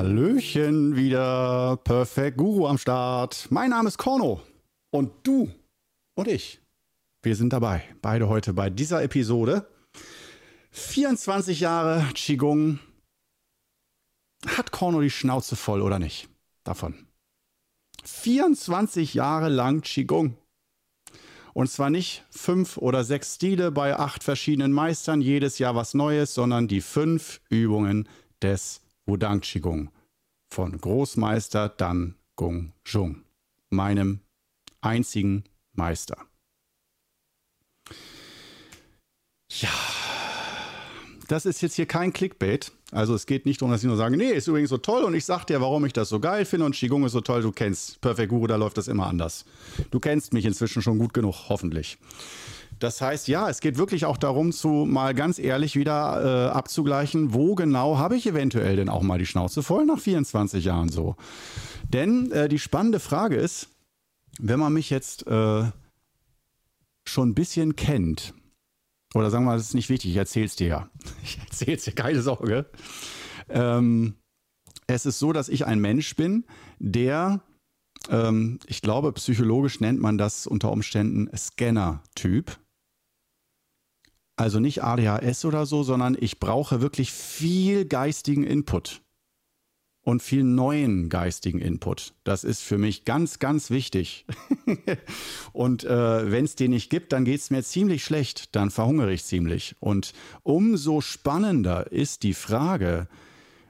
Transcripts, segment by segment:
Hallöchen wieder, Perfect Guru am Start. Mein Name ist Korno und du und ich, wir sind dabei. Beide heute bei dieser Episode. 24 Jahre Qigong. Hat Korno die Schnauze voll oder nicht? Davon. 24 Jahre lang Qigong. Und zwar nicht fünf oder sechs Stile bei acht verschiedenen Meistern, jedes Jahr was Neues, sondern die fünf Übungen des Wudang Qigong von Großmeister Dan Gong Zhong, meinem einzigen Meister. Ja, das ist jetzt hier kein Clickbait. Also es geht nicht darum, dass ich nur sage, nee, ist übrigens so toll und ich sag dir, warum ich das so geil finde und Qigong ist so toll, du kennst Perfect Guru, da läuft das immer anders. Du kennst mich inzwischen schon gut genug, hoffentlich. Das heißt, ja, es geht wirklich auch darum, zu mal ganz ehrlich wieder äh, abzugleichen, wo genau habe ich eventuell denn auch mal die Schnauze voll nach 24 Jahren so. Denn äh, die spannende Frage ist, wenn man mich jetzt äh, schon ein bisschen kennt, oder sagen wir mal, das ist nicht wichtig, ich erzähl's dir ja. Ich erzähl's dir, keine Sorge. Ähm, es ist so, dass ich ein Mensch bin, der, ähm, ich glaube, psychologisch nennt man das unter Umständen Scanner-Typ. Also nicht ADHS oder so, sondern ich brauche wirklich viel geistigen Input und viel neuen geistigen Input. Das ist für mich ganz, ganz wichtig. und äh, wenn es den nicht gibt, dann geht es mir ziemlich schlecht, dann verhungere ich ziemlich. Und umso spannender ist die Frage,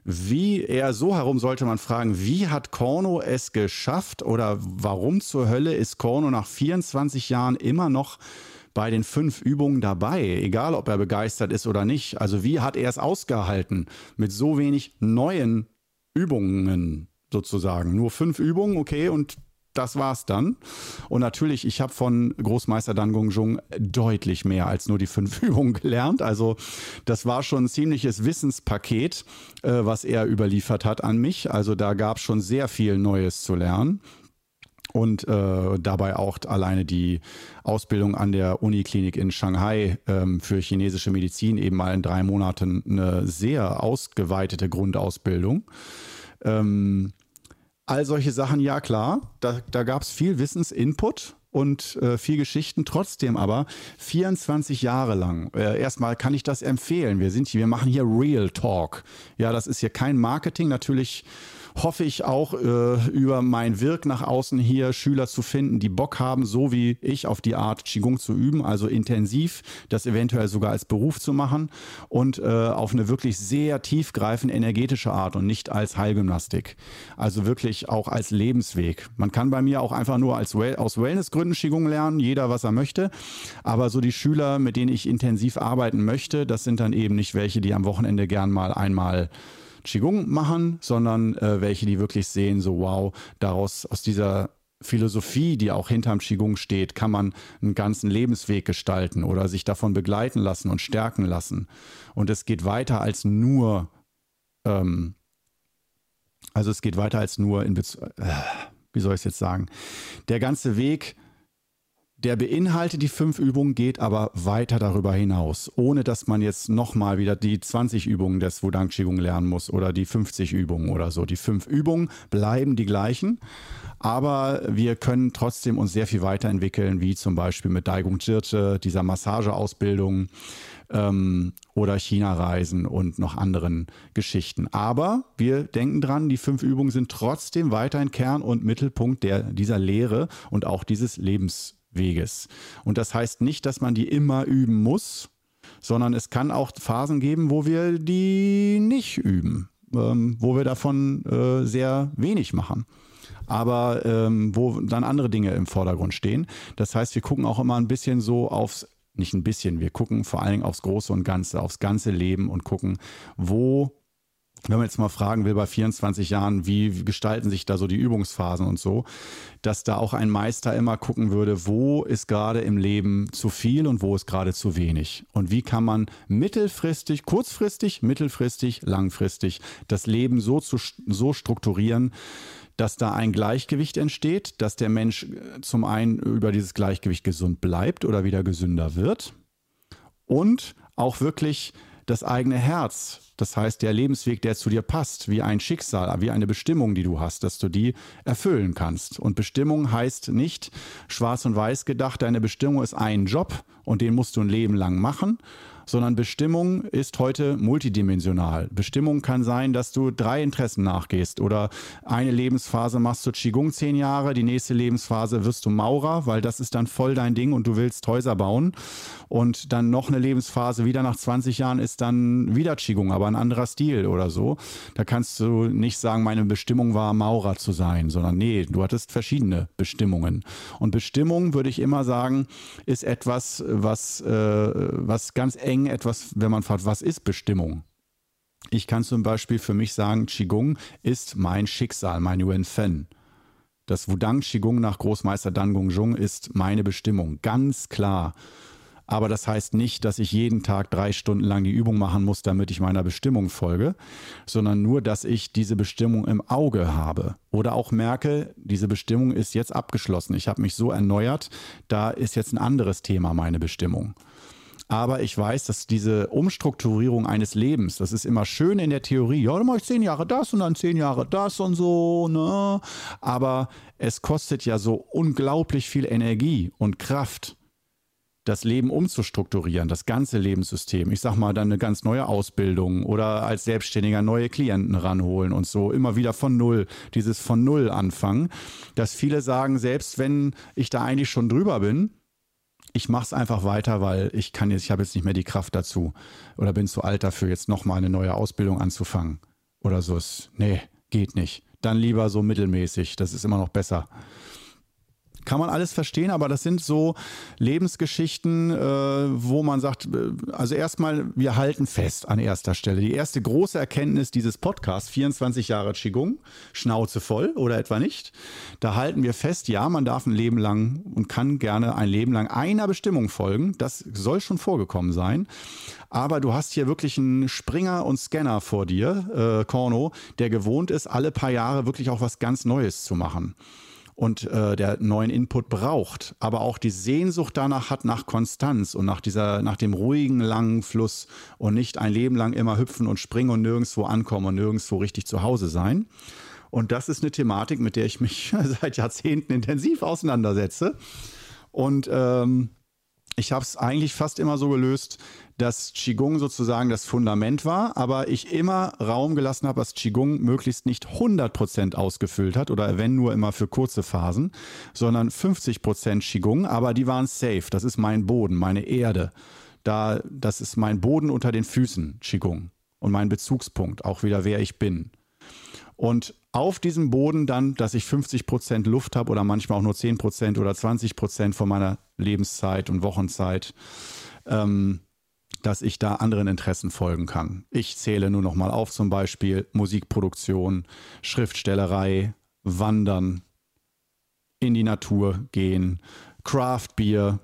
wie eher so herum sollte man fragen, wie hat Korno es geschafft oder warum zur Hölle ist Korno nach 24 Jahren immer noch bei den fünf Übungen dabei, egal ob er begeistert ist oder nicht. Also wie hat er es ausgehalten mit so wenig neuen Übungen sozusagen. Nur fünf Übungen, okay, und das war's dann. Und natürlich, ich habe von Großmeister Dan Gongzhong deutlich mehr als nur die fünf Übungen gelernt. Also das war schon ein ziemliches Wissenspaket, äh, was er überliefert hat an mich. Also da gab es schon sehr viel Neues zu lernen. Und äh, dabei auch alleine die Ausbildung an der Uniklinik in Shanghai ähm, für chinesische Medizin eben mal in drei Monaten eine sehr ausgeweitete Grundausbildung. Ähm, all solche Sachen, ja klar, da, da gab es viel Wissensinput und äh, viel Geschichten. Trotzdem aber 24 Jahre lang. Äh, erstmal kann ich das empfehlen. Wir sind hier, wir machen hier Real Talk. Ja, das ist hier kein Marketing. Natürlich hoffe ich auch äh, über mein Wirk nach außen hier Schüler zu finden, die Bock haben, so wie ich auf die Art Qigong zu üben, also intensiv, das eventuell sogar als Beruf zu machen und äh, auf eine wirklich sehr tiefgreifende energetische Art und nicht als Heilgymnastik. Also wirklich auch als Lebensweg. Man kann bei mir auch einfach nur als well aus Wellnessgründen Qigong lernen, jeder was er möchte, aber so die Schüler, mit denen ich intensiv arbeiten möchte, das sind dann eben nicht welche, die am Wochenende gern mal einmal Qigong machen, sondern äh, welche, die wirklich sehen, so wow, daraus aus dieser Philosophie, die auch hinterm Qigong steht, kann man einen ganzen Lebensweg gestalten oder sich davon begleiten lassen und stärken lassen. Und es geht weiter als nur, ähm, also es geht weiter als nur in Bezug, äh, wie soll ich es jetzt sagen? Der ganze Weg der beinhaltet die fünf Übungen, geht aber weiter darüber hinaus, ohne dass man jetzt nochmal wieder die 20 Übungen des Wudang Qigong lernen muss oder die 50 Übungen oder so. Die fünf Übungen bleiben die gleichen, aber wir können trotzdem uns sehr viel weiterentwickeln, wie zum Beispiel mit Daigung Jirte, dieser Massageausbildung ähm, oder China-Reisen und noch anderen Geschichten. Aber wir denken dran, die fünf Übungen sind trotzdem weiterhin Kern und Mittelpunkt der, dieser Lehre und auch dieses Lebens Weges. Und das heißt nicht, dass man die immer üben muss, sondern es kann auch Phasen geben, wo wir die nicht üben, ähm, wo wir davon äh, sehr wenig machen. Aber ähm, wo dann andere Dinge im Vordergrund stehen. Das heißt, wir gucken auch immer ein bisschen so aufs, nicht ein bisschen, wir gucken vor allen Dingen aufs Große und Ganze, aufs ganze Leben und gucken, wo wenn man jetzt mal fragen will, bei 24 Jahren, wie gestalten sich da so die Übungsphasen und so, dass da auch ein Meister immer gucken würde, wo ist gerade im Leben zu viel und wo ist gerade zu wenig. Und wie kann man mittelfristig, kurzfristig, mittelfristig, langfristig das Leben so, zu, so strukturieren, dass da ein Gleichgewicht entsteht, dass der Mensch äh, zum einen über dieses Gleichgewicht gesund bleibt oder wieder gesünder wird und auch wirklich das eigene Herz, das heißt der Lebensweg, der zu dir passt, wie ein Schicksal, wie eine Bestimmung, die du hast, dass du die erfüllen kannst. Und Bestimmung heißt nicht schwarz und weiß gedacht, deine Bestimmung ist ein Job und den musst du ein Leben lang machen, sondern Bestimmung ist heute multidimensional. Bestimmung kann sein, dass du drei Interessen nachgehst oder eine Lebensphase machst du Qigong zehn Jahre, die nächste Lebensphase wirst du Maurer, weil das ist dann voll dein Ding und du willst Häuser bauen und dann noch eine Lebensphase wieder nach 20 Jahren ist dann wieder Qigong, aber ein anderer Stil oder so. Da kannst du nicht sagen, meine Bestimmung war Maurer zu sein, sondern nee, du hattest verschiedene Bestimmungen. Und Bestimmung, würde ich immer sagen, ist etwas, was, äh, was ganz eng Dingen etwas, wenn man fragt, was ist Bestimmung? Ich kann zum Beispiel für mich sagen, Qigong ist mein Schicksal, mein Yuan Fen. Das Wudang Qigong nach Großmeister Dan Gongzhong ist meine Bestimmung, ganz klar. Aber das heißt nicht, dass ich jeden Tag drei Stunden lang die Übung machen muss, damit ich meiner Bestimmung folge, sondern nur, dass ich diese Bestimmung im Auge habe oder auch merke, diese Bestimmung ist jetzt abgeschlossen. Ich habe mich so erneuert, da ist jetzt ein anderes Thema meine Bestimmung. Aber ich weiß, dass diese Umstrukturierung eines Lebens, das ist immer schön in der Theorie. Ja, dann mache ich zehn Jahre das und dann zehn Jahre das und so, ne? Aber es kostet ja so unglaublich viel Energie und Kraft das Leben umzustrukturieren, das ganze Lebenssystem. Ich sag mal, dann eine ganz neue Ausbildung oder als Selbstständiger neue Klienten ranholen und so immer wieder von Null, dieses von Null anfangen, dass viele sagen, selbst wenn ich da eigentlich schon drüber bin, ich mache es einfach weiter, weil ich kann jetzt, ich habe jetzt nicht mehr die Kraft dazu oder bin zu alt dafür, jetzt nochmal eine neue Ausbildung anzufangen oder so. Nee, geht nicht. Dann lieber so mittelmäßig, das ist immer noch besser kann man alles verstehen, aber das sind so Lebensgeschichten, äh, wo man sagt, äh, also erstmal, wir halten fest an erster Stelle. Die erste große Erkenntnis dieses Podcasts, 24 Jahre Qigong, Schnauze voll oder etwa nicht. Da halten wir fest, ja, man darf ein Leben lang und kann gerne ein Leben lang einer Bestimmung folgen. Das soll schon vorgekommen sein. Aber du hast hier wirklich einen Springer und Scanner vor dir, äh, Korno, der gewohnt ist, alle paar Jahre wirklich auch was ganz Neues zu machen und äh, der neuen Input braucht, aber auch die Sehnsucht danach hat nach Konstanz und nach dieser, nach dem ruhigen, langen Fluss und nicht ein Leben lang immer hüpfen und springen und nirgendwo ankommen und nirgendwo richtig zu Hause sein. Und das ist eine Thematik, mit der ich mich seit Jahrzehnten intensiv auseinandersetze. Und ähm, ich habe es eigentlich fast immer so gelöst, dass Qigong sozusagen das Fundament war, aber ich immer Raum gelassen habe, dass Qigong möglichst nicht 100% ausgefüllt hat oder wenn nur immer für kurze Phasen, sondern 50% Qigong, aber die waren safe. Das ist mein Boden, meine Erde. Da, das ist mein Boden unter den Füßen, Qigong. Und mein Bezugspunkt, auch wieder wer ich bin. Und auf diesem Boden dann, dass ich 50% Luft habe oder manchmal auch nur 10% oder 20% von meiner Lebenszeit und Wochenzeit, ähm, dass ich da anderen Interessen folgen kann. Ich zähle nur noch mal auf, zum Beispiel Musikproduktion, Schriftstellerei, Wandern, in die Natur gehen, Craft Beer,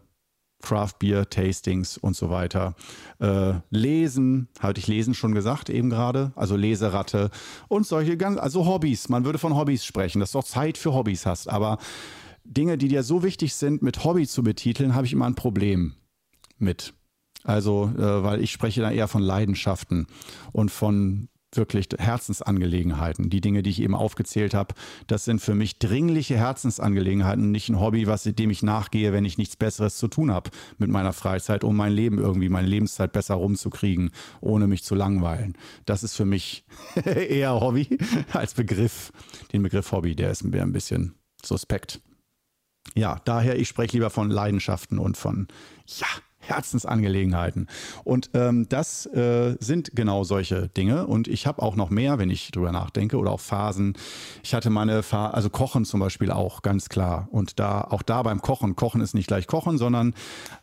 Craft Beer Tastings und so weiter. Äh, lesen, hatte ich Lesen schon gesagt eben gerade, also Leseratte und solche ganz, also Hobbys. Man würde von Hobbys sprechen, dass du auch Zeit für Hobbys hast, aber Dinge, die dir so wichtig sind, mit Hobby zu betiteln, habe ich immer ein Problem mit. Also, äh, weil ich spreche da eher von Leidenschaften und von wirklich Herzensangelegenheiten. Die Dinge, die ich eben aufgezählt habe, das sind für mich dringliche Herzensangelegenheiten, nicht ein Hobby, was dem ich nachgehe, wenn ich nichts Besseres zu tun habe mit meiner Freizeit, um mein Leben irgendwie, meine Lebenszeit besser rumzukriegen, ohne mich zu langweilen. Das ist für mich eher Hobby als Begriff. Den Begriff Hobby, der ist ein bisschen suspekt. Ja, daher, ich spreche lieber von Leidenschaften und von, ja, Herzensangelegenheiten. Und ähm, das äh, sind genau solche Dinge. Und ich habe auch noch mehr, wenn ich drüber nachdenke, oder auch Phasen. Ich hatte meine Phase, also Kochen zum Beispiel auch, ganz klar. Und da, auch da beim Kochen, Kochen ist nicht gleich Kochen, sondern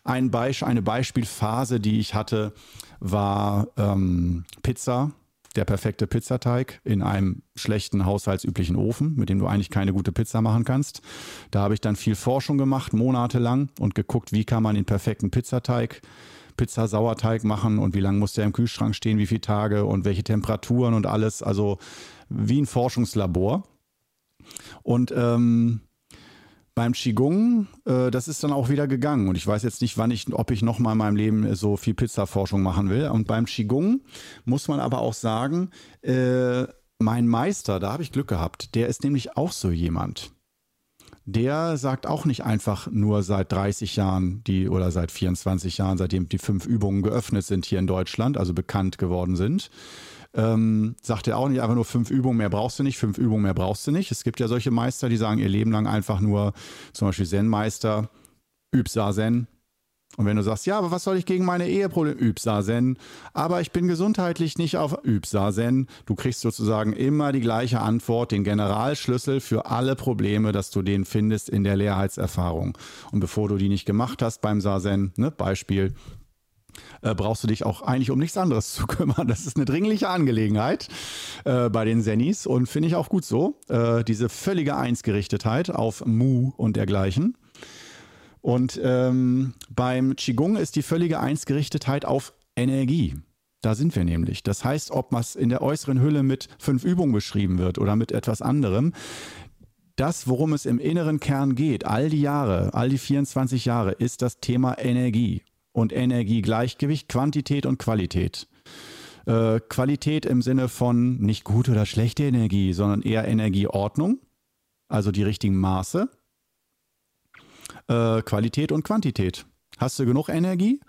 ein Beisp eine Beispielphase, die ich hatte, war ähm, Pizza der perfekte Pizzateig in einem schlechten haushaltsüblichen Ofen, mit dem du eigentlich keine gute Pizza machen kannst. Da habe ich dann viel Forschung gemacht, monatelang und geguckt, wie kann man den perfekten Pizzateig Pizza-Sauerteig machen und wie lange muss der im Kühlschrank stehen, wie viele Tage und welche Temperaturen und alles. Also wie ein Forschungslabor. Und ähm, beim Qigong, äh, das ist dann auch wieder gegangen. Und ich weiß jetzt nicht, wann ich, ob ich noch mal in meinem Leben so viel Pizzaforschung machen will. Und beim Qigong muss man aber auch sagen, äh, mein Meister, da habe ich Glück gehabt, der ist nämlich auch so jemand. Der sagt auch nicht einfach nur seit 30 Jahren die oder seit 24 Jahren, seitdem die fünf Übungen geöffnet sind hier in Deutschland, also bekannt geworden sind, ähm, sagt er auch nicht einfach nur fünf Übungen mehr brauchst du nicht, fünf Übungen mehr brauchst du nicht. Es gibt ja solche Meister, die sagen ihr Leben lang einfach nur, zum Beispiel Zen-Meister, üb Zen. Und wenn du sagst, ja, aber was soll ich gegen meine Eheprobleme? Üb Zen. Aber ich bin gesundheitlich nicht auf üb Zen. Du kriegst sozusagen immer die gleiche Antwort, den Generalschlüssel für alle Probleme, dass du den findest in der Leerheitserfahrung. Und bevor du die nicht gemacht hast beim Sazen, ne, Beispiel, äh, brauchst du dich auch eigentlich um nichts anderes zu kümmern. Das ist eine dringliche Angelegenheit äh, bei den Zennis und finde ich auch gut so. Äh, diese völlige Einsgerichtetheit auf Mu und dergleichen. Und ähm, beim Qigong ist die völlige Einsgerichtetheit auf Energie. Da sind wir nämlich. Das heißt, ob was in der äußeren Hülle mit fünf Übungen beschrieben wird oder mit etwas anderem, das, worum es im inneren Kern geht, all die Jahre, all die 24 Jahre, ist das Thema Energie und Energiegleichgewicht, Quantität und Qualität. Äh, Qualität im Sinne von nicht gute oder schlechte Energie, sondern eher Energieordnung, also die richtigen Maße. Äh, Qualität und Quantität. Hast du genug Energie?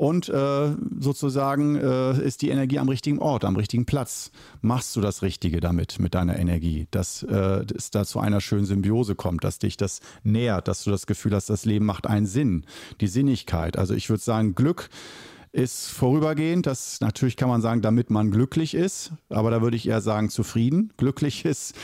Und äh, sozusagen äh, ist die Energie am richtigen Ort, am richtigen Platz. Machst du das Richtige damit, mit deiner Energie, dass äh, es da zu einer schönen Symbiose kommt, dass dich das nährt, dass du das Gefühl hast, das Leben macht einen Sinn, die Sinnigkeit. Also ich würde sagen, Glück ist vorübergehend. Das natürlich kann man sagen, damit man glücklich ist, aber da würde ich eher sagen zufrieden. Glücklich ist,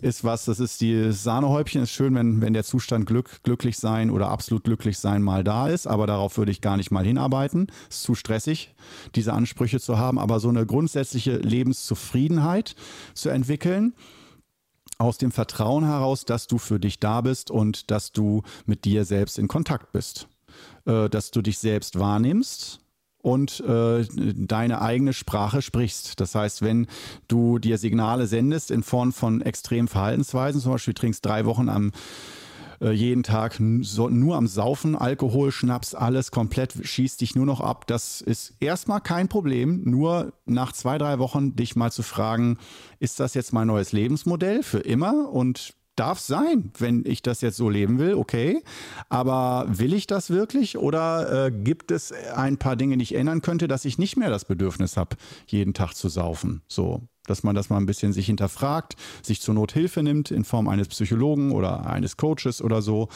ist was, das ist die Sahnehäubchen. Ist schön, wenn, wenn der Zustand Glück, glücklich sein oder absolut glücklich sein mal da ist, aber darauf würde ich gar nicht mal hinarbeiten. Ist zu stressig, diese Ansprüche zu haben, aber so eine grundsätzliche Lebenszufriedenheit zu entwickeln aus dem Vertrauen heraus, dass du für dich da bist und dass du mit dir selbst in Kontakt bist. Äh, dass du dich selbst wahrnimmst, und äh, deine eigene Sprache sprichst. Das heißt, wenn du dir Signale sendest in Form von extremen Verhaltensweisen, zum Beispiel trinkst drei Wochen am äh, jeden Tag nur am Saufen, Alkohol, Schnaps, alles komplett, schießt dich nur noch ab. Das ist erstmal kein Problem. Nur nach zwei, drei Wochen dich mal zu fragen, ist das jetzt mein neues Lebensmodell für immer? Und darf sein, wenn ich das jetzt so leben will, okay. Aber will ich das wirklich oder äh, gibt es ein paar Dinge, die ich ändern könnte, dass ich nicht mehr das Bedürfnis habe, jeden Tag zu saufen? So dass man das mal ein bisschen sich hinterfragt, sich zur Not Hilfe nimmt in Form eines Psychologen oder eines Coaches oder so,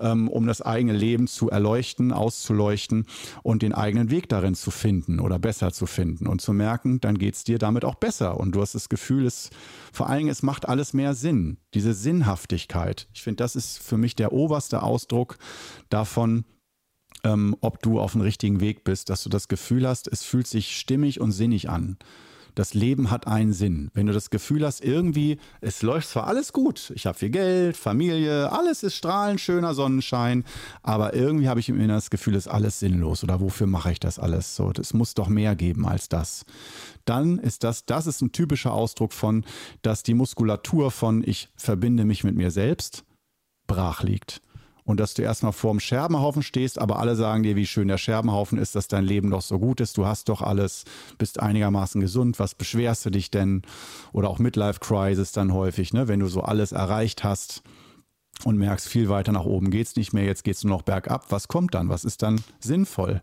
ähm, um das eigene Leben zu erleuchten, auszuleuchten und den eigenen Weg darin zu finden oder besser zu finden und zu merken, dann geht es dir damit auch besser und du hast das Gefühl, es vor allen Dingen, es macht alles mehr Sinn, diese Sinnhaftigkeit. Ich finde, das ist für mich der oberste Ausdruck davon, ähm, ob du auf dem richtigen Weg bist, dass du das Gefühl hast, es fühlt sich stimmig und sinnig an das Leben hat einen Sinn. Wenn du das Gefühl hast, irgendwie, es läuft zwar alles gut, ich habe viel Geld, Familie, alles ist strahlend, schöner Sonnenschein, aber irgendwie habe ich immer das Gefühl, es ist alles sinnlos oder wofür mache ich das alles? So, es muss doch mehr geben als das. Dann ist das, das ist ein typischer Ausdruck von, dass die Muskulatur von ich verbinde mich mit mir selbst brach liegt und dass du erstmal vor dem Scherbenhaufen stehst, aber alle sagen dir, wie schön der Scherbenhaufen ist, dass dein Leben doch so gut ist, du hast doch alles, bist einigermaßen gesund, was beschwerst du dich denn? Oder auch Midlife Crisis dann häufig, ne? wenn du so alles erreicht hast und merkst, viel weiter nach oben geht's nicht mehr, jetzt geht's nur noch bergab, was kommt dann? Was ist dann sinnvoll?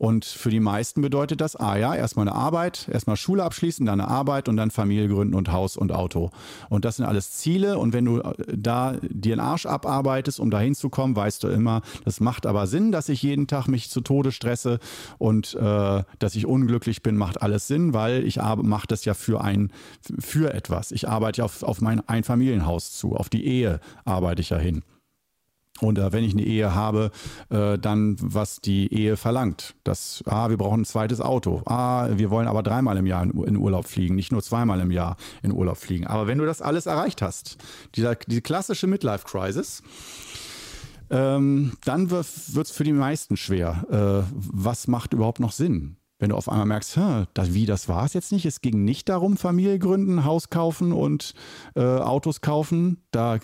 Und für die meisten bedeutet das, ah ja, erstmal eine Arbeit, erstmal Schule abschließen, dann eine Arbeit und dann Familie gründen und Haus und Auto. Und das sind alles Ziele. Und wenn du äh, da dir den Arsch abarbeitest, um da hinzukommen, weißt du immer, das macht aber Sinn, dass ich jeden Tag mich zu Tode stresse und äh, dass ich unglücklich bin, macht alles Sinn, weil ich mache das ja für ein, für etwas. Ich arbeite auf, auf mein Einfamilienhaus zu, auf die Ehe arbeite ich ja hin. Und äh, wenn ich eine Ehe habe, äh, dann was die Ehe verlangt. Das, ah, wir brauchen ein zweites Auto. Ah, wir wollen aber dreimal im Jahr in, in, Urlaub fliegen, nicht nur zweimal im Jahr in Urlaub fliegen. Aber wenn du das alles erreicht hast, dieser, diese klassische Midlife-Crisis, ähm, dann wird es für die meisten schwer. Äh, was macht überhaupt noch Sinn? Wenn du auf einmal merkst, das, wie, das war es jetzt nicht. Es ging nicht darum, Familie gründen, Haus kaufen und äh, Autos kaufen. Da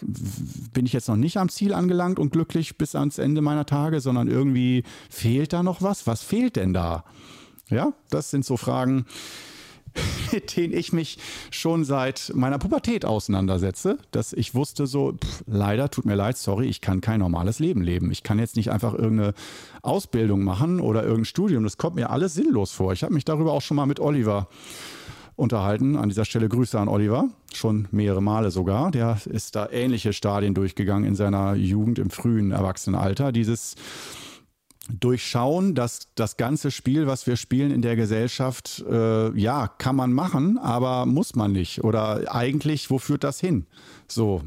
bin ich jetzt noch nicht am Ziel angelangt und glücklich bis ans Ende meiner Tage, sondern irgendwie fehlt da noch was. Was fehlt denn da? Ja, das sind so Fragen, mit denen ich mich schon seit meiner Pubertät auseinandersetze, dass ich wusste so, pff, leider, tut mir leid, sorry, ich kann kein normales Leben leben. Ich kann jetzt nicht einfach irgendeine Ausbildung machen oder irgendein Studium. Das kommt mir alles sinnlos vor. Ich habe mich darüber auch schon mal mit Oliver unterhalten. An dieser Stelle Grüße an Oliver, schon mehrere Male sogar. Der ist da ähnliche Stadien durchgegangen in seiner Jugend, im frühen Erwachsenenalter. Dieses durchschauen, dass das ganze Spiel, was wir spielen in der Gesellschaft, äh, ja, kann man machen, aber muss man nicht. Oder eigentlich, wo führt das hin? So,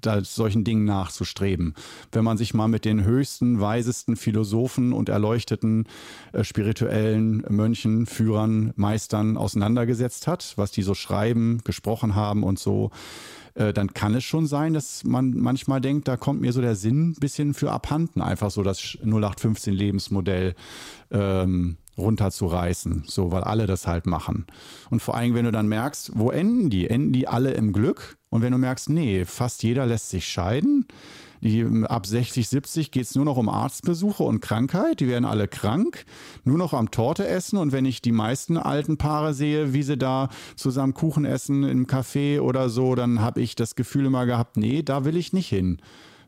da solchen Dingen nachzustreben. Wenn man sich mal mit den höchsten, weisesten Philosophen und erleuchteten äh, spirituellen Mönchen, Führern, Meistern auseinandergesetzt hat, was die so schreiben, gesprochen haben und so, äh, dann kann es schon sein, dass man manchmal denkt, da kommt mir so der Sinn ein bisschen für abhanden, einfach so das 0815 Lebensmodell ähm, runterzureißen, so, weil alle das halt machen. Und vor allem, wenn du dann merkst, wo enden die? Enden die alle im Glück? Und wenn du merkst, nee, fast jeder lässt sich scheiden, die, ab 60, 70 geht es nur noch um Arztbesuche und Krankheit. Die werden alle krank, nur noch am Torte essen. Und wenn ich die meisten alten Paare sehe, wie sie da zusammen Kuchen essen im Café oder so, dann habe ich das Gefühl immer gehabt, nee, da will ich nicht hin.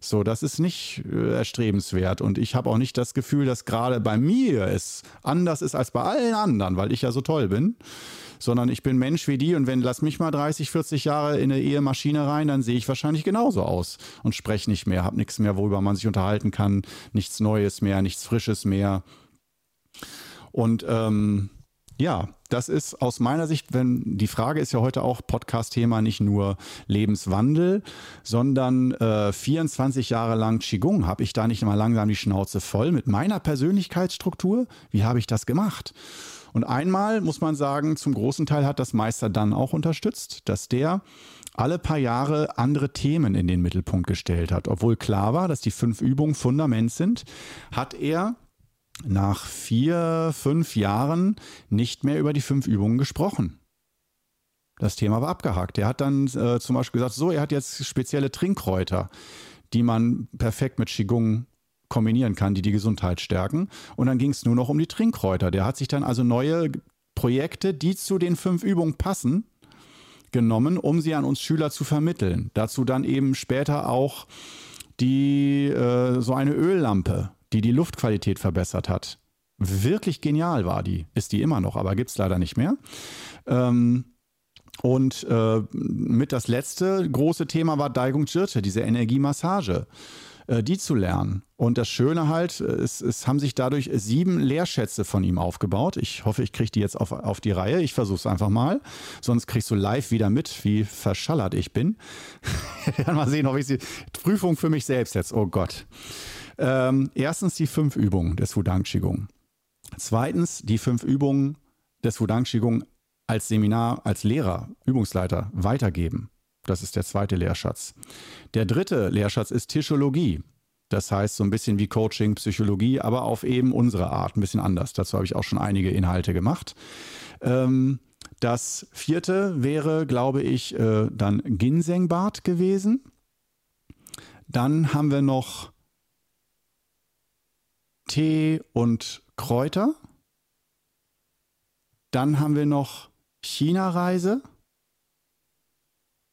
So, das ist nicht äh, erstrebenswert. Und ich habe auch nicht das Gefühl, dass gerade bei mir es anders ist als bei allen anderen, weil ich ja so toll bin sondern ich bin Mensch wie die und wenn lass mich mal 30, 40 Jahre in eine Ehemaschine rein, dann sehe ich wahrscheinlich genauso aus und spreche nicht mehr, habe nichts mehr, worüber man sich unterhalten kann, nichts Neues mehr, nichts Frisches mehr. Und ähm, ja, das ist aus meiner Sicht, wenn die Frage ist ja heute auch Podcast-Thema nicht nur Lebenswandel, sondern äh, 24 Jahre lang Qigong. Habe ich da nicht mal langsam die Schnauze voll mit meiner Persönlichkeitsstruktur? Wie habe ich das gemacht? Und einmal muss man sagen, zum großen Teil hat das Meister dann auch unterstützt, dass der alle paar Jahre andere Themen in den Mittelpunkt gestellt hat. Obwohl klar war, dass die fünf Übungen Fundament sind, hat er nach vier, fünf Jahren nicht mehr über die fünf Übungen gesprochen. Das Thema war abgehakt. Er hat dann äh, zum Beispiel gesagt, so, er hat jetzt spezielle Trinkkräuter, die man perfekt mit Qigong kombinieren kann, die die Gesundheit stärken. Und dann ging es nur noch um die Trinkkräuter. Der hat sich dann also neue Projekte, die zu den fünf Übungen passen, genommen, um sie an uns Schüler zu vermitteln. Dazu dann eben später auch die äh, so eine Öllampe, die die Luftqualität verbessert hat. Wirklich genial war die, ist die immer noch, aber gibt es leider nicht mehr. Ähm, und äh, mit das letzte große Thema war Daigung Jirte, diese Energiemassage. Äh, die zu lernen. Und das Schöne halt, äh, es, es haben sich dadurch sieben Lehrschätze von ihm aufgebaut. Ich hoffe, ich kriege die jetzt auf, auf die Reihe. Ich versuche es einfach mal. Sonst kriegst du live wieder mit, wie verschallert ich bin. Dann mal sehen, ob ich sie. Prüfung für mich selbst jetzt. Oh Gott. Ähm, erstens die fünf Übungen des Wudang Qigong. Zweitens die fünf Übungen des Wudang Qigong als Seminar, als Lehrer, Übungsleiter weitergeben. Das ist der zweite Lehrschatz. Der dritte Lehrschatz ist Tischologie. Das heißt so ein bisschen wie Coaching, Psychologie, aber auf eben unsere Art, ein bisschen anders. Dazu habe ich auch schon einige Inhalte gemacht. Ähm, das vierte wäre, glaube ich, äh, dann Ginsengbad gewesen. Dann haben wir noch Tee und Kräuter. Dann haben wir noch China-Reise.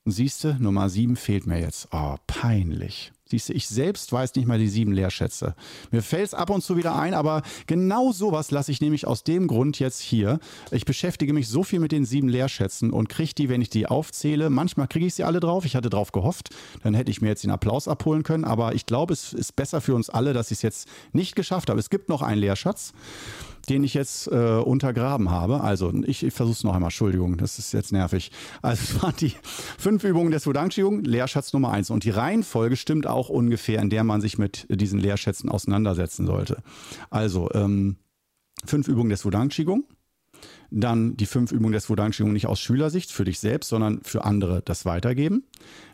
Siehst du, Nummer sieben fehlt mir jetzt. Oh, peinlich. Siehst du, ich selbst weiß nicht mal die sieben Leerschätze. Mir fällt es ab und zu wieder ein, aber genau sowas lasse ich nämlich aus dem Grund jetzt hier. Ich beschäftige mich so viel mit den sieben Leerschätzen und kriege die, wenn ich die aufzähle. Manchmal kriege ich sie alle drauf. Ich hatte drauf gehofft. Dann hätte ich mir jetzt den Applaus abholen können. Aber ich glaube, es ist besser für uns alle, dass ich es jetzt nicht geschafft habe. Es gibt noch einen Leerschatz den ich jetzt äh, untergraben habe. Also ich, ich versuche es noch einmal, Entschuldigung, das ist jetzt nervig. Also es waren die fünf Übungen des Wudang Qigong, Lehrschatz Nummer eins. Und die Reihenfolge stimmt auch ungefähr, in der man sich mit diesen Lehrschätzen auseinandersetzen sollte. Also ähm, fünf Übungen des Wudang Qigong, dann die fünf Übungen des Wudang Qigong nicht aus Schülersicht für dich selbst, sondern für andere das weitergeben.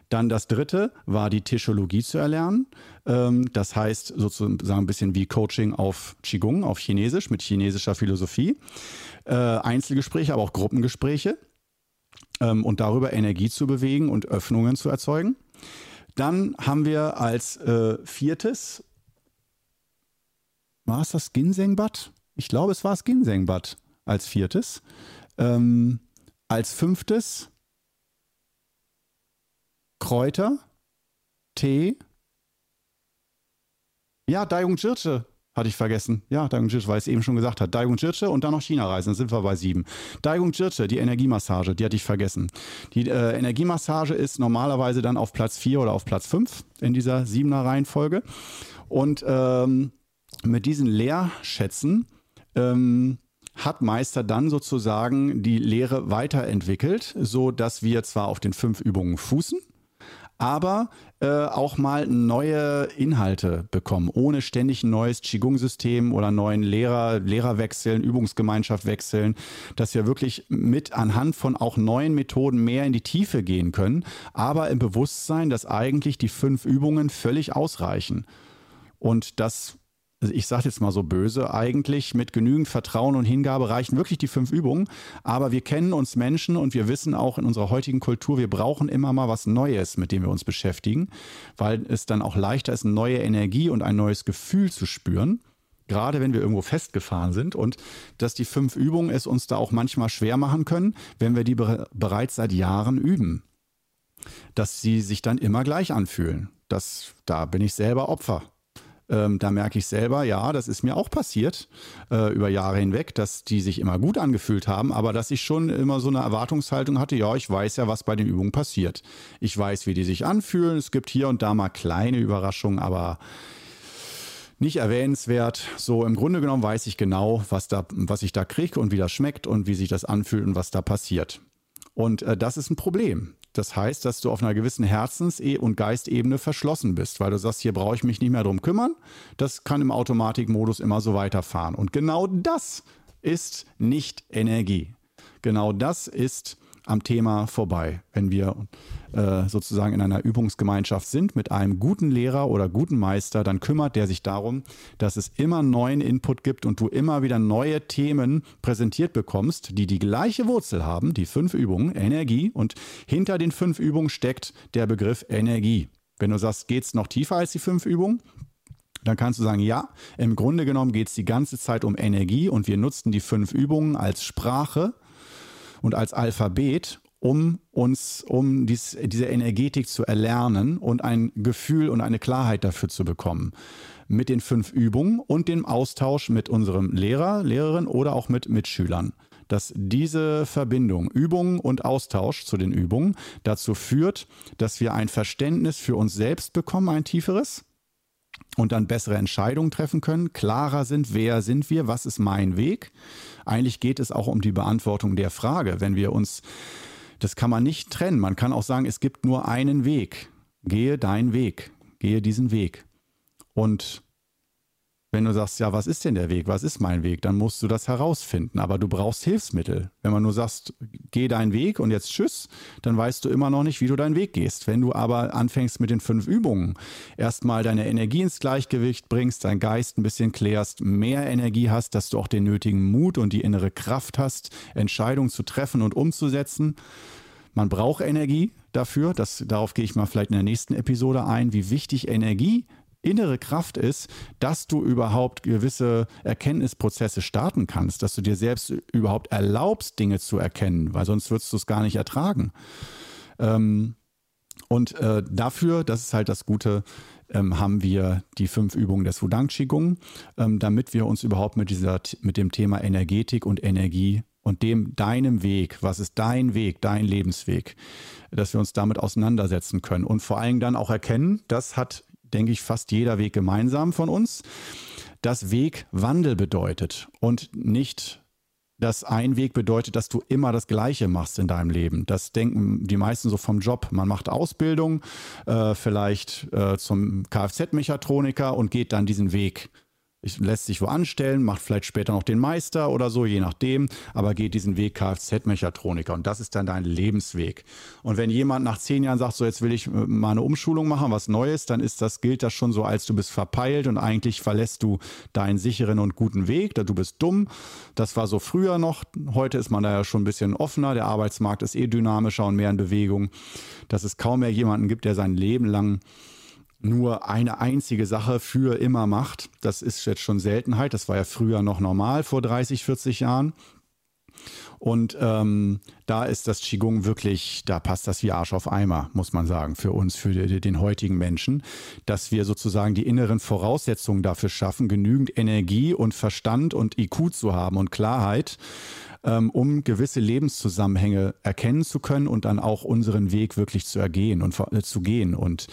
Dann das dritte war die Tischologie zu erlernen. Ähm, das heißt sozusagen ein bisschen wie Coaching auf Qigong, auf Chinesisch, mit chinesischer Philosophie. Äh, Einzelgespräche, aber auch Gruppengespräche. Ähm, und darüber Energie zu bewegen und Öffnungen zu erzeugen. Dann haben wir als äh, viertes, war es das Ginseng-Bad? Ich glaube, es war das Ginseng-Bad als viertes. Ähm, als fünftes Kräuter, Tee. Ja, Daigung Jirche hatte ich vergessen. Ja, Daigung Jirche, weil es eben schon gesagt hat. Daigung Jirche und dann noch China-Reisen, dann sind wir bei sieben. Daigung Jirche, die Energiemassage, die hatte ich vergessen. Die äh, Energiemassage ist normalerweise dann auf Platz vier oder auf Platz fünf in dieser siebener Reihenfolge. Und ähm, mit diesen Lehrschätzen ähm, hat Meister dann sozusagen die Lehre weiterentwickelt, so dass wir zwar auf den fünf Übungen fußen, aber äh, auch mal neue Inhalte bekommen, ohne ständig ein neues Qigong-System oder neuen Lehrer, Lehrer wechseln, Übungsgemeinschaft wechseln, dass wir wirklich mit anhand von auch neuen Methoden mehr in die Tiefe gehen können, aber im Bewusstsein, dass eigentlich die fünf Übungen völlig ausreichen. Und das ich sage jetzt mal so böse, eigentlich mit genügend Vertrauen und Hingabe reichen wirklich die fünf Übungen. Aber wir kennen uns Menschen und wir wissen auch in unserer heutigen Kultur, wir brauchen immer mal was Neues, mit dem wir uns beschäftigen, weil es dann auch leichter ist, neue Energie und ein neues Gefühl zu spüren. Gerade wenn wir irgendwo festgefahren sind und dass die fünf Übungen es uns da auch manchmal schwer machen können, wenn wir die bereits seit Jahren üben. Dass sie sich dann immer gleich anfühlen. Das, da bin ich selber Opfer ähm, da merke ich selber, ja, das ist mir auch passiert äh, über Jahre hinweg, dass die sich immer gut angefühlt haben, aber dass ich schon immer so eine Erwartungshaltung hatte, ja, ich weiß ja, was bei den Übungen passiert. Ich weiß, wie die sich anfühlen. Es gibt hier und da mal kleine Überraschungen, aber nicht erwähnenswert. So im Grunde genommen weiß ich genau, was, da, was ich da kriege und wie das schmeckt und wie sich das anfühlt und was da passiert. Und äh, das ist ein Problem. Das heißt, dass du auf einer gewissen Herzens- und Geistebene verschlossen bist, weil du sagst, hier brauche ich mich nicht mehr drum kümmern. Das kann im Automatikmodus immer so weiterfahren. Und genau das ist nicht Energie. Genau das ist am Thema vorbei, wenn wir äh, sozusagen in einer Übungsgemeinschaft sind mit einem guten Lehrer oder guten Meister, dann kümmert der sich darum, dass es immer neuen Input gibt und du immer wieder neue Themen präsentiert bekommst, die die gleiche Wurzel haben, die fünf Übungen, Energie und hinter den fünf Übungen steckt der Begriff Energie. Wenn du sagst, geht es noch tiefer als die fünf Übungen? Dann kannst du sagen, ja, im Grunde genommen geht es die ganze Zeit um Energie und wir nutzen die fünf Übungen als Sprache, und als Alphabet, um uns, um dies, diese Energetik zu erlernen und ein Gefühl und eine Klarheit dafür zu bekommen. Mit den fünf Übungen und dem Austausch mit unserem Lehrer, Lehrerin oder auch mit Mitschülern dass diese Verbindung, Übung und Austausch zu den Übungen dazu führt, dass wir ein Verständnis für uns selbst bekommen, ein tieferes, und dann bessere Entscheidungen treffen können, klarer sind, wer sind wir, was ist mein Weg. Eigentlich geht es auch um die Beantwortung der Frage. Wenn wir uns, das kann man nicht trennen. Man kann auch sagen, es gibt nur einen Weg. Gehe deinen Weg. Gehe diesen Weg. Und wenn du sagst, ja, was ist denn der Weg? Was ist mein Weg? Dann musst du das herausfinden. Aber du brauchst Hilfsmittel. Wenn man nur sagst, geh deinen Weg und jetzt tschüss, dann weißt du immer noch nicht, wie du deinen Weg gehst. Wenn du aber anfängst mit den fünf Übungen, erstmal deine Energie ins Gleichgewicht bringst, deinen Geist ein bisschen klärst, mehr Energie hast, dass du auch den nötigen Mut und die innere Kraft hast, Entscheidungen zu treffen und umzusetzen. Man braucht Energie dafür. Das, darauf gehe ich mal vielleicht in der nächsten Episode ein, wie wichtig Energie innere Kraft ist, dass du überhaupt gewisse Erkenntnisprozesse starten kannst, dass du dir selbst überhaupt erlaubst, Dinge zu erkennen, weil sonst würdest du es gar nicht ertragen. Ähm, und äh, dafür, das ist halt das Gute, ähm, haben wir die fünf Übungen des Wudang Qigong, ähm, damit wir uns überhaupt mit, dieser, mit dem Thema Energetik und Energie und dem deinem Weg, was ist dein Weg, dein Lebensweg, dass wir uns damit auseinandersetzen können und vor allem dann auch erkennen, das hat denke ich, fast jeder Weg gemeinsam von uns, dass Weg Wandel bedeutet und nicht dass ein Weg bedeutet, dass du immer das Gleiche machst in deinem Leben. Das denken die meisten so vom Job. Man macht Ausbildung, äh, vielleicht äh, zum Kfz-Mechatroniker und geht dann diesen Weg lässt sich wo anstellen, macht vielleicht später noch den Meister oder so, je nachdem, aber geht diesen Weg Kfz-Mechatroniker und das ist dann dein Lebensweg. Und wenn jemand nach zehn Jahren sagt, so jetzt will ich äh, mal eine Umschulung machen, was Neues, dann ist das, gilt das schon so, als du bist verpeilt und eigentlich verlässt du deinen sicheren und guten Weg, da du bist dumm. Das war so früher noch. Heute ist man da ja schon ein bisschen offener. Der Arbeitsmarkt ist eh dynamischer und mehr in Bewegung. Dass es kaum mehr jemanden gibt, der sein Leben lang nur eine einzige Sache für immer macht. Das ist jetzt schon Seltenheit. Das war ja früher noch normal vor 30, 40 Jahren. Und ähm, da ist das Qigong wirklich, da passt das wie Arsch auf Eimer, muss man sagen, für uns, für den heutigen Menschen, dass wir sozusagen die inneren Voraussetzungen dafür schaffen, genügend Energie und Verstand und IQ zu haben und Klarheit, ähm, um gewisse Lebenszusammenhänge erkennen zu können und dann auch unseren Weg wirklich zu ergehen und äh, zu gehen. Und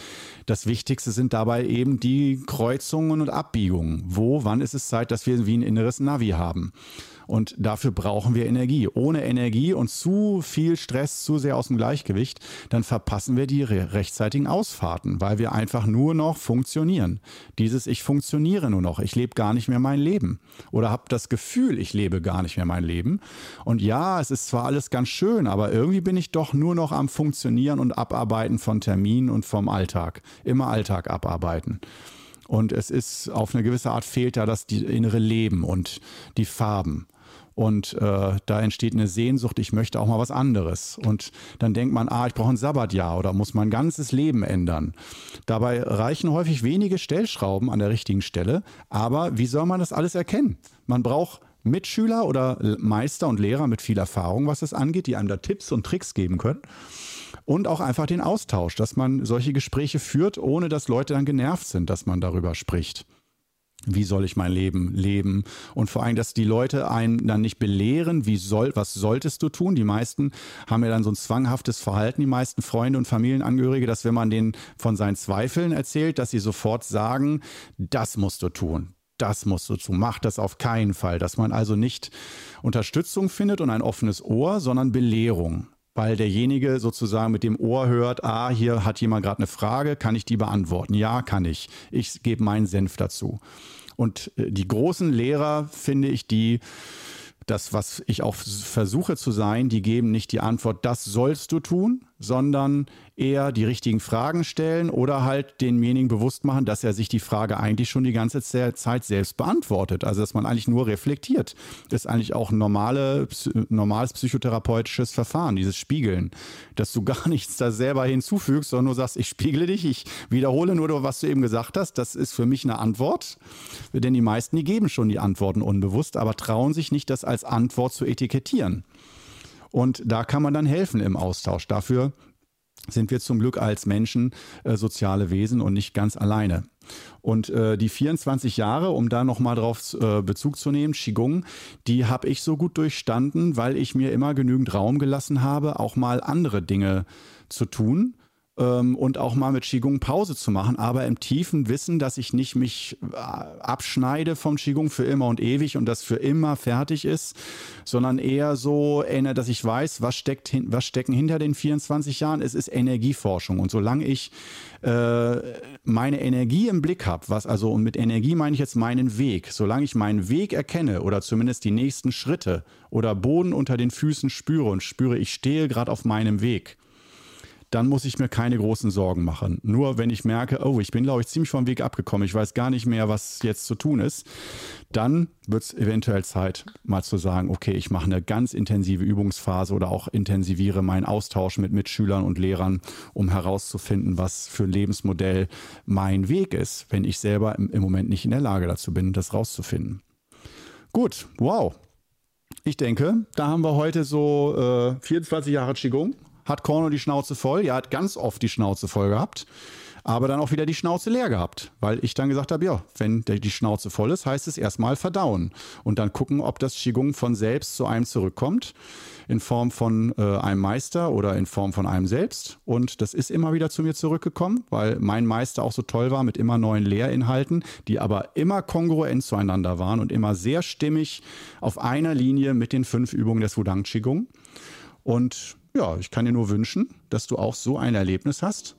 das Wichtigste sind dabei eben die Kreuzungen und Abbiegungen. Wo, wann ist es Zeit, dass wir wie ein inneres Navi haben? Und dafür brauchen wir Energie. Ohne Energie und zu viel Stress, zu sehr aus dem Gleichgewicht, dann verpassen wir die rechtzeitigen Ausfahrten, weil wir einfach nur noch funktionieren. Dieses Ich funktioniere nur noch, ich lebe gar nicht mehr mein Leben. Oder habe das Gefühl, ich lebe gar nicht mehr mein Leben. Und ja, es ist zwar alles ganz schön, aber irgendwie bin ich doch nur noch am Funktionieren und Abarbeiten von Terminen und vom Alltag. Immer Alltag abarbeiten. Und es ist auf eine gewisse Art fehlt da das innere Leben und die Farben. Und äh, da entsteht eine Sehnsucht, ich möchte auch mal was anderes. Und dann denkt man, ah, ich brauche ein Sabbatjahr oder muss mein ganzes Leben ändern. Dabei reichen häufig wenige Stellschrauben an der richtigen Stelle. Aber wie soll man das alles erkennen? Man braucht Mitschüler oder Meister und Lehrer mit viel Erfahrung, was das angeht, die einem da Tipps und Tricks geben können. Und auch einfach den Austausch, dass man solche Gespräche führt, ohne dass Leute dann genervt sind, dass man darüber spricht wie soll ich mein Leben leben und vor allem, dass die Leute einen dann nicht belehren, wie soll, was solltest du tun? Die meisten haben ja dann so ein zwanghaftes Verhalten, die meisten Freunde und Familienangehörige, dass wenn man denen von seinen Zweifeln erzählt, dass sie sofort sagen, das musst du tun. Das musst du tun. Mach das auf keinen Fall. Dass man also nicht Unterstützung findet und ein offenes Ohr, sondern Belehrung weil derjenige sozusagen mit dem Ohr hört, ah, hier hat jemand gerade eine Frage, kann ich die beantworten? Ja, kann ich. Ich gebe meinen Senf dazu. Und äh, die großen Lehrer, finde ich, die das, was ich auch versuche zu sein, die geben nicht die Antwort, das sollst du tun, sondern eher die richtigen Fragen stellen oder halt denjenigen bewusst machen, dass er sich die Frage eigentlich schon die ganze Zeit selbst beantwortet. Also dass man eigentlich nur reflektiert. Das ist eigentlich auch ein normale, normales psychotherapeutisches Verfahren, dieses Spiegeln. Dass du gar nichts da selber hinzufügst, sondern nur sagst, ich spiegle dich, ich wiederhole nur, was du eben gesagt hast. Das ist für mich eine Antwort. Denn die meisten, die geben schon die Antworten unbewusst, aber trauen sich nicht, das als Antwort zu etikettieren. Und da kann man dann helfen im Austausch. Dafür sind wir zum Glück als Menschen äh, soziale Wesen und nicht ganz alleine. Und äh, die 24 Jahre, um da nochmal drauf äh, Bezug zu nehmen, Qigong, die habe ich so gut durchstanden, weil ich mir immer genügend Raum gelassen habe, auch mal andere Dinge zu tun ähm, und auch mal mit Qigong Pause zu machen, aber im tiefen Wissen, dass ich nicht mich äh, abschneide vom Qigong für immer und ewig und das für immer fertig ist, sondern eher so, dass ich weiß, was steckt hin, was stecken hinter den 24 Jahren. Es ist Energieforschung und solange ich äh, meine Energie im Blick habe, was also und mit Energie meine ich jetzt meinen Weg, solange ich meinen Weg erkenne oder zumindest die nächsten Schritte oder Boden unter den Füßen spüre und spüre, ich stehe gerade auf meinem Weg dann muss ich mir keine großen Sorgen machen. Nur wenn ich merke, oh, ich bin, glaube ich, ziemlich vom Weg abgekommen, ich weiß gar nicht mehr, was jetzt zu tun ist, dann wird es eventuell Zeit, mal zu sagen, okay, ich mache eine ganz intensive Übungsphase oder auch intensiviere meinen Austausch mit Mitschülern und Lehrern, um herauszufinden, was für ein Lebensmodell mein Weg ist, wenn ich selber im, Moment nicht in der Lage dazu bin, das rauszufinden. Gut, wow. Ich denke, da haben wir heute so äh, 24 Jahre Qigong hat Korno die Schnauze voll. Ja, hat ganz oft die Schnauze voll gehabt. Aber dann auch wieder die Schnauze leer gehabt, weil ich dann gesagt habe, ja, wenn die Schnauze voll ist, heißt es erstmal verdauen und dann gucken, ob das Qigong von selbst zu einem zurückkommt, in Form von äh, einem Meister oder in Form von einem selbst. Und das ist immer wieder zu mir zurückgekommen, weil mein Meister auch so toll war mit immer neuen Lehrinhalten, die aber immer kongruent zueinander waren und immer sehr stimmig auf einer Linie mit den fünf Übungen des Wudang Qigong. Und ja, ich kann dir nur wünschen, dass du auch so ein Erlebnis hast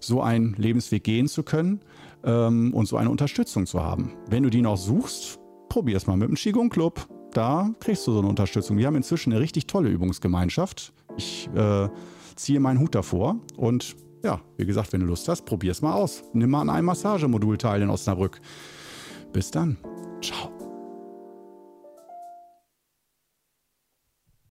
so einen Lebensweg gehen zu können ähm, und so eine Unterstützung zu haben. Wenn du die noch suchst, probier es mal mit dem Qigong Club. Da kriegst du so eine Unterstützung. Wir haben inzwischen eine richtig tolle Übungsgemeinschaft. Ich äh, ziehe meinen Hut davor und ja, wie gesagt, wenn du Lust hast, probier es mal aus. Nimm mal an einem Massagemodul teil in Osnabrück. Bis dann. Ciao.